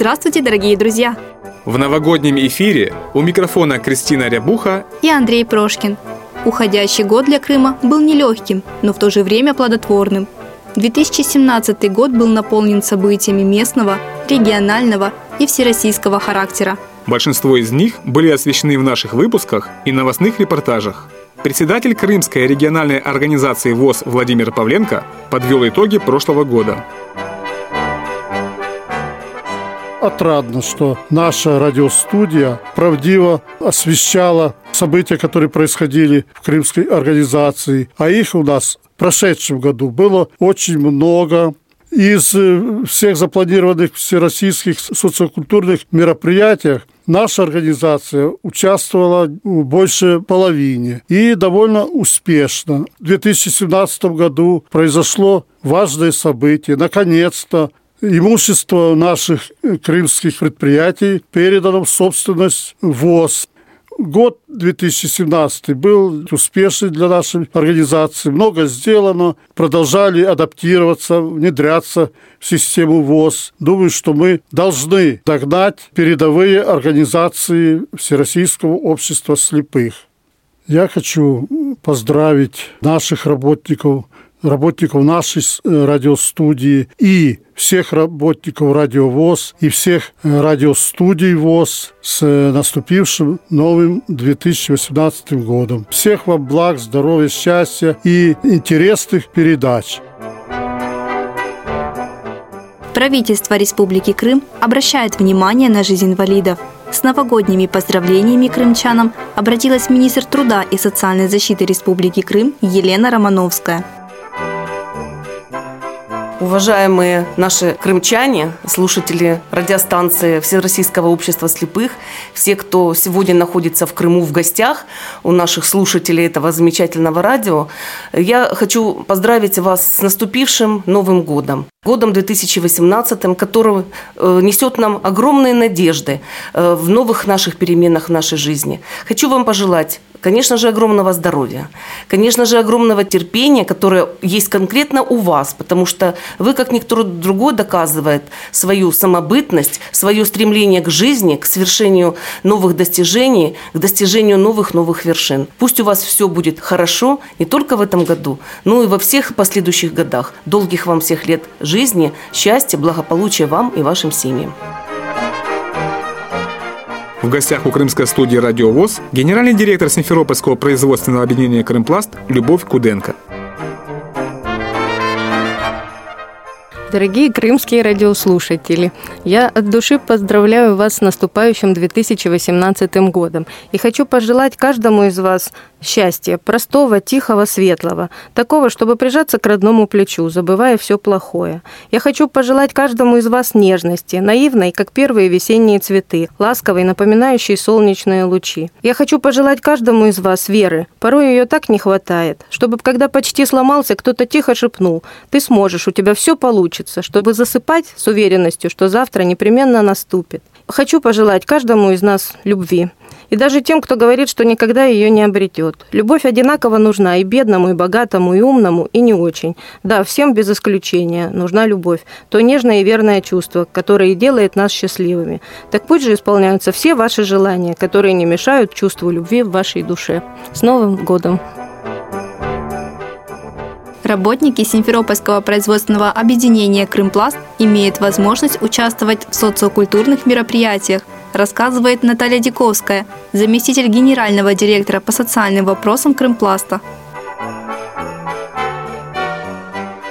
Здравствуйте, дорогие друзья! В новогоднем эфире у микрофона Кристина Рябуха и Андрей Прошкин. Уходящий год для Крыма был нелегким, но в то же время плодотворным. 2017 год был наполнен событиями местного, регионального и всероссийского характера. Большинство из них были освещены в наших выпусках и новостных репортажах. Председатель Крымской региональной организации ВОЗ Владимир Павленко подвел итоги прошлого года отрадно, что наша радиостудия правдиво освещала события, которые происходили в Крымской организации. А их у нас в прошедшем году было очень много. Из э, всех запланированных всероссийских социокультурных мероприятиях наша организация участвовала больше половине и довольно успешно. В 2017 году произошло важное событие. Наконец-то Имущество наших э, крымских предприятий передано в собственность ВОЗ. Год 2017 был успешный для нашей организации. Много сделано. Продолжали адаптироваться, внедряться в систему ВОЗ. Думаю, что мы должны догнать передовые организации Всероссийского общества слепых. Я хочу поздравить наших работников работников нашей э, радиостудии и всех работников Радио ВОЗ и всех э, радиостудий ВОЗ с э, наступившим новым 2018 годом. Всех вам благ, здоровья, счастья и интересных передач. Правительство Республики Крым обращает внимание на жизнь инвалидов. С новогодними поздравлениями крымчанам обратилась министр труда и социальной защиты Республики Крым Елена Романовская. Уважаемые наши крымчане, слушатели радиостанции Всероссийского общества слепых, все, кто сегодня находится в Крыму в гостях у наших слушателей этого замечательного радио, я хочу поздравить вас с наступившим Новым годом. Годом 2018, который э, несет нам огромные надежды э, в новых наших переменах в нашей жизни. Хочу вам пожелать Конечно же, огромного здоровья. Конечно же, огромного терпения, которое есть конкретно у вас, потому что вы, как никто другой, доказывает свою самобытность, свое стремление к жизни, к совершению новых достижений, к достижению новых-новых вершин. Пусть у вас все будет хорошо не только в этом году, но и во всех последующих годах. Долгих вам всех лет жизни, счастья, благополучия вам и вашим семьям. В гостях у крымской студии «Радиовоз» генеральный директор Симферопольского производственного объединения «Крымпласт» Любовь Куденко. Дорогие крымские радиослушатели, я от души поздравляю вас с наступающим 2018 годом и хочу пожелать каждому из вас счастья, простого, тихого, светлого, такого, чтобы прижаться к родному плечу, забывая все плохое. Я хочу пожелать каждому из вас нежности, наивной, как первые весенние цветы, ласковой, напоминающей солнечные лучи. Я хочу пожелать каждому из вас веры, порой ее так не хватает, чтобы, когда почти сломался, кто-то тихо шепнул «Ты сможешь, у тебя все получится» чтобы засыпать с уверенностью, что завтра непременно наступит. Хочу пожелать каждому из нас любви. И даже тем, кто говорит, что никогда ее не обретет. Любовь одинаково нужна и бедному, и богатому, и умному, и не очень. Да, всем без исключения нужна любовь. То нежное и верное чувство, которое и делает нас счастливыми. Так пусть же исполняются все ваши желания, которые не мешают чувству любви в вашей душе. С Новым годом! Работники Симферопольского производственного объединения «Крымпласт» имеют возможность участвовать в социокультурных мероприятиях, рассказывает Наталья Диковская, заместитель генерального директора по социальным вопросам Крымпласта.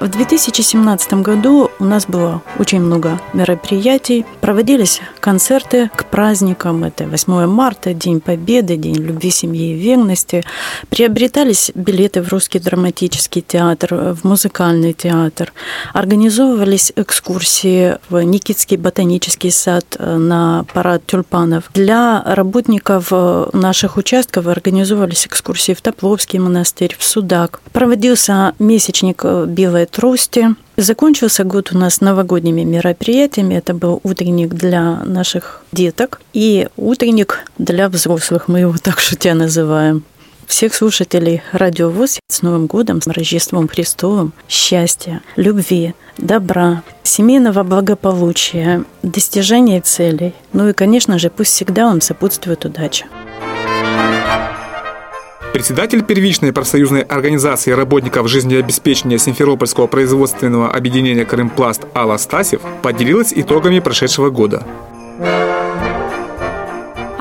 В 2017 году у нас было очень много мероприятий, Проводились концерты к праздникам. Это 8 марта, День Победы, День любви, семьи и верности. Приобретались билеты в Русский драматический театр, в музыкальный театр. Организовывались экскурсии в Никитский ботанический сад на парад тюльпанов. Для работников наших участков организовывались экскурсии в Топловский монастырь, в Судак. Проводился месячник белой трости. Закончился год у нас новогодними мероприятиями. Это был утренник для наших деток и утренник для взрослых. Мы его так шутя называем. Всех слушателей Радио ВОЗ с Новым годом, с Рождеством Христовым, счастья, любви, добра, семейного благополучия, достижения целей. Ну и, конечно же, пусть всегда вам сопутствует удача. Председатель первичной профсоюзной организации работников жизнеобеспечения Симферопольского производственного объединения «Крымпласт» Алла Стасев поделилась итогами прошедшего года.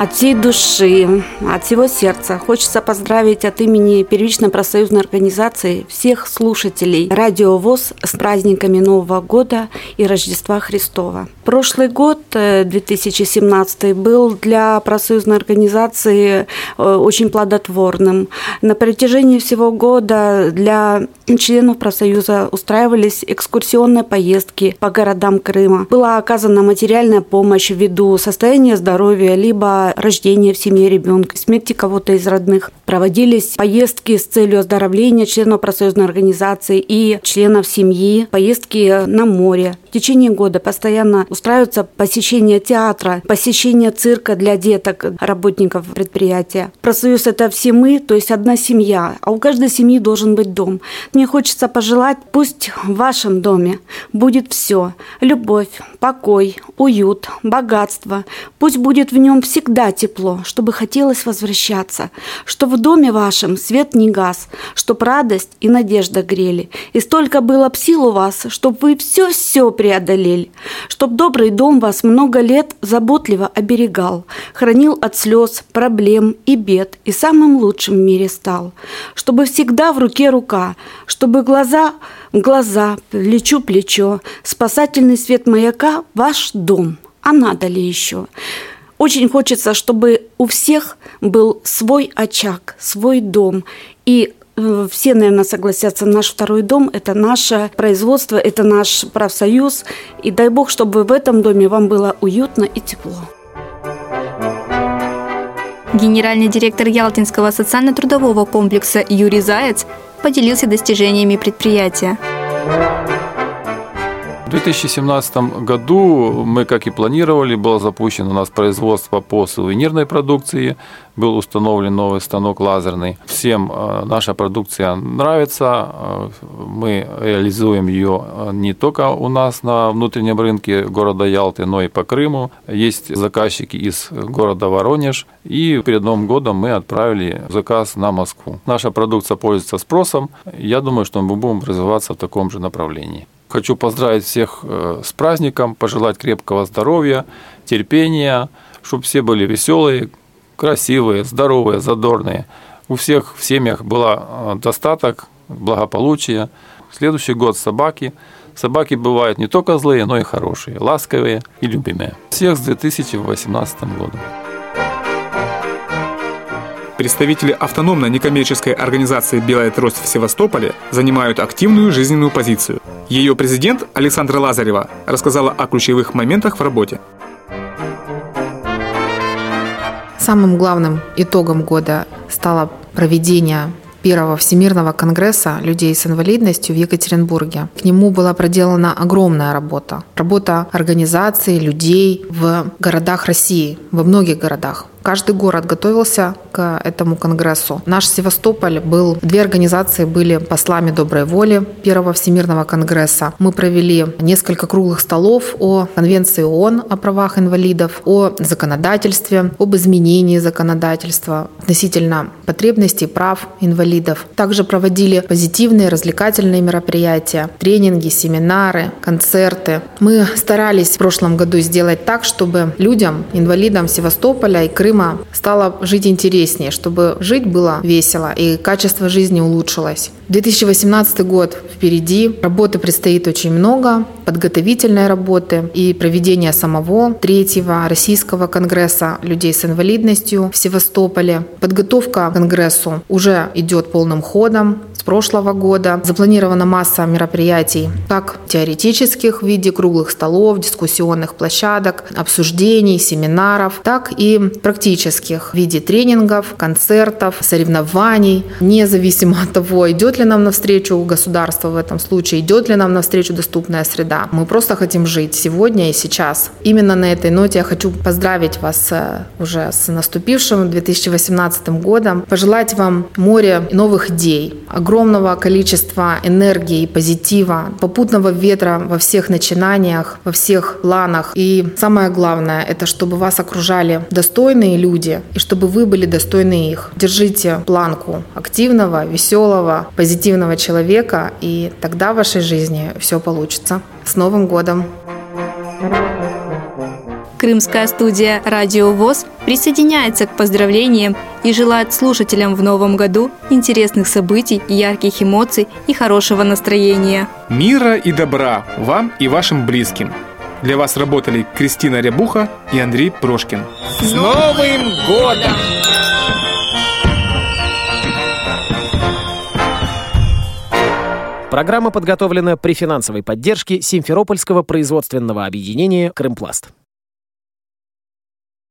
От всей души, от всего сердца хочется поздравить от имени первичной профсоюзной организации всех слушателей Радио ВОЗ с праздниками Нового года и Рождества Христова. Прошлый год, 2017, э, был для профсоюзной организации э, очень плодотворным. На протяжении всего года для членов профсоюза устраивались экскурсионные поездки по городам Крыма. Была оказана материальная помощь ввиду состояния здоровья, либо рождения в семье ребенка, смерти кого-то из родных. Проводились поездки с целью оздоровления членов профсоюзной организации и членов семьи, поездки на море. В течение года постоянно устраиваются посещения театра, посещения цирка для деток, работников предприятия. Профсоюз – это все мы, то есть одна семья, а у каждой семьи должен быть дом. Мне хочется пожелать, пусть в вашем доме будет все – любовь, покой, уют, богатство. Пусть будет в нем всегда тепло, чтобы хотелось возвращаться, чтобы в доме вашем свет не гас, чтобы радость и надежда грели. И столько было б сил у вас, чтобы вы все-все преодолели, чтоб добрый дом вас много лет заботливо оберегал, хранил от слез, проблем и бед и самым лучшим в мире стал, чтобы всегда в руке рука, чтобы глаза в глаза, плечо плечо, спасательный свет маяка – ваш дом. А надо ли еще? Очень хочется, чтобы у всех был свой очаг, свой дом. И все, наверное, согласятся, наш второй дом – это наше производство, это наш профсоюз. И дай бог, чтобы в этом доме вам было уютно и тепло. Генеральный директор Ялтинского социально-трудового комплекса Юрий Заяц поделился достижениями предприятия. В 2017 году мы, как и планировали, было запущено у нас производство по сувенирной продукции, был установлен новый станок лазерный. Всем э, наша продукция нравится, э, мы реализуем ее э, не только у нас на внутреннем рынке города Ялты, но и по Крыму. Есть заказчики из города Воронеж, и перед Новым годом мы отправили заказ на Москву. Наша продукция пользуется спросом, я думаю, что мы будем развиваться в таком же направлении. Хочу поздравить всех э, с праздником, пожелать крепкого здоровья, терпения, чтобы все были веселые, красивые, здоровые, задорные. У всех в семьях был э, достаток, благополучие. Следующий год собаки. Собаки бывают не только злые, но и хорошие, ласковые и любимые. Всех с 2018 годом. Представители автономной некоммерческой организации «Белая трость» в Севастополе занимают активную жизненную позицию. Ее президент Александра Лазарева рассказала о ключевых моментах в работе. Самым главным итогом года стало проведение первого Всемирного конгресса людей с инвалидностью в Екатеринбурге. К нему была проделана огромная работа. Работа организации людей в городах России, во многих городах. Каждый город готовился к этому конгрессу. Наш Севастополь был, две организации были послами доброй воли Первого Всемирного конгресса. Мы провели несколько круглых столов о Конвенции ООН о правах инвалидов, о законодательстве, об изменении законодательства относительно потребностей прав инвалидов. Также проводили позитивные развлекательные мероприятия, тренинги, семинары, концерты. Мы старались в прошлом году сделать так, чтобы людям, инвалидам Севастополя и Крыма Крыма стало жить интереснее, чтобы жить было весело и качество жизни улучшилось. 2018 год впереди, работы предстоит очень много, подготовительной работы и проведения самого третьего российского конгресса людей с инвалидностью в Севастополе. Подготовка к конгрессу уже идет полным ходом с прошлого года. Запланирована масса мероприятий, как теоретических в виде круглых столов, дискуссионных площадок, обсуждений, семинаров, так и практических в виде тренингов, концертов, соревнований, независимо от того, идет ли нам навстречу государство в этом случае, идет ли нам навстречу доступная среда. Мы просто хотим жить сегодня и сейчас. Именно на этой ноте я хочу поздравить вас э, уже с наступившим 2018 годом, пожелать вам море новых идей, огромного количества энергии и позитива, попутного ветра во всех начинаниях, во всех планах. И самое главное, это чтобы вас окружали достойные люди, и чтобы вы были достойны их. Держите планку активного, веселого, позитивного человека, и тогда в вашей жизни все получится. С Новым годом! Крымская студия «Радио ВОЗ» присоединяется к поздравлениям и желает слушателям в новом году интересных событий, ярких эмоций и хорошего настроения. Мира и добра вам и вашим близким. Для вас работали Кристина Рябуха и Андрей Прошкин. С Новым годом! Программа подготовлена при финансовой поддержке Симферопольского производственного объединения «Крымпласт».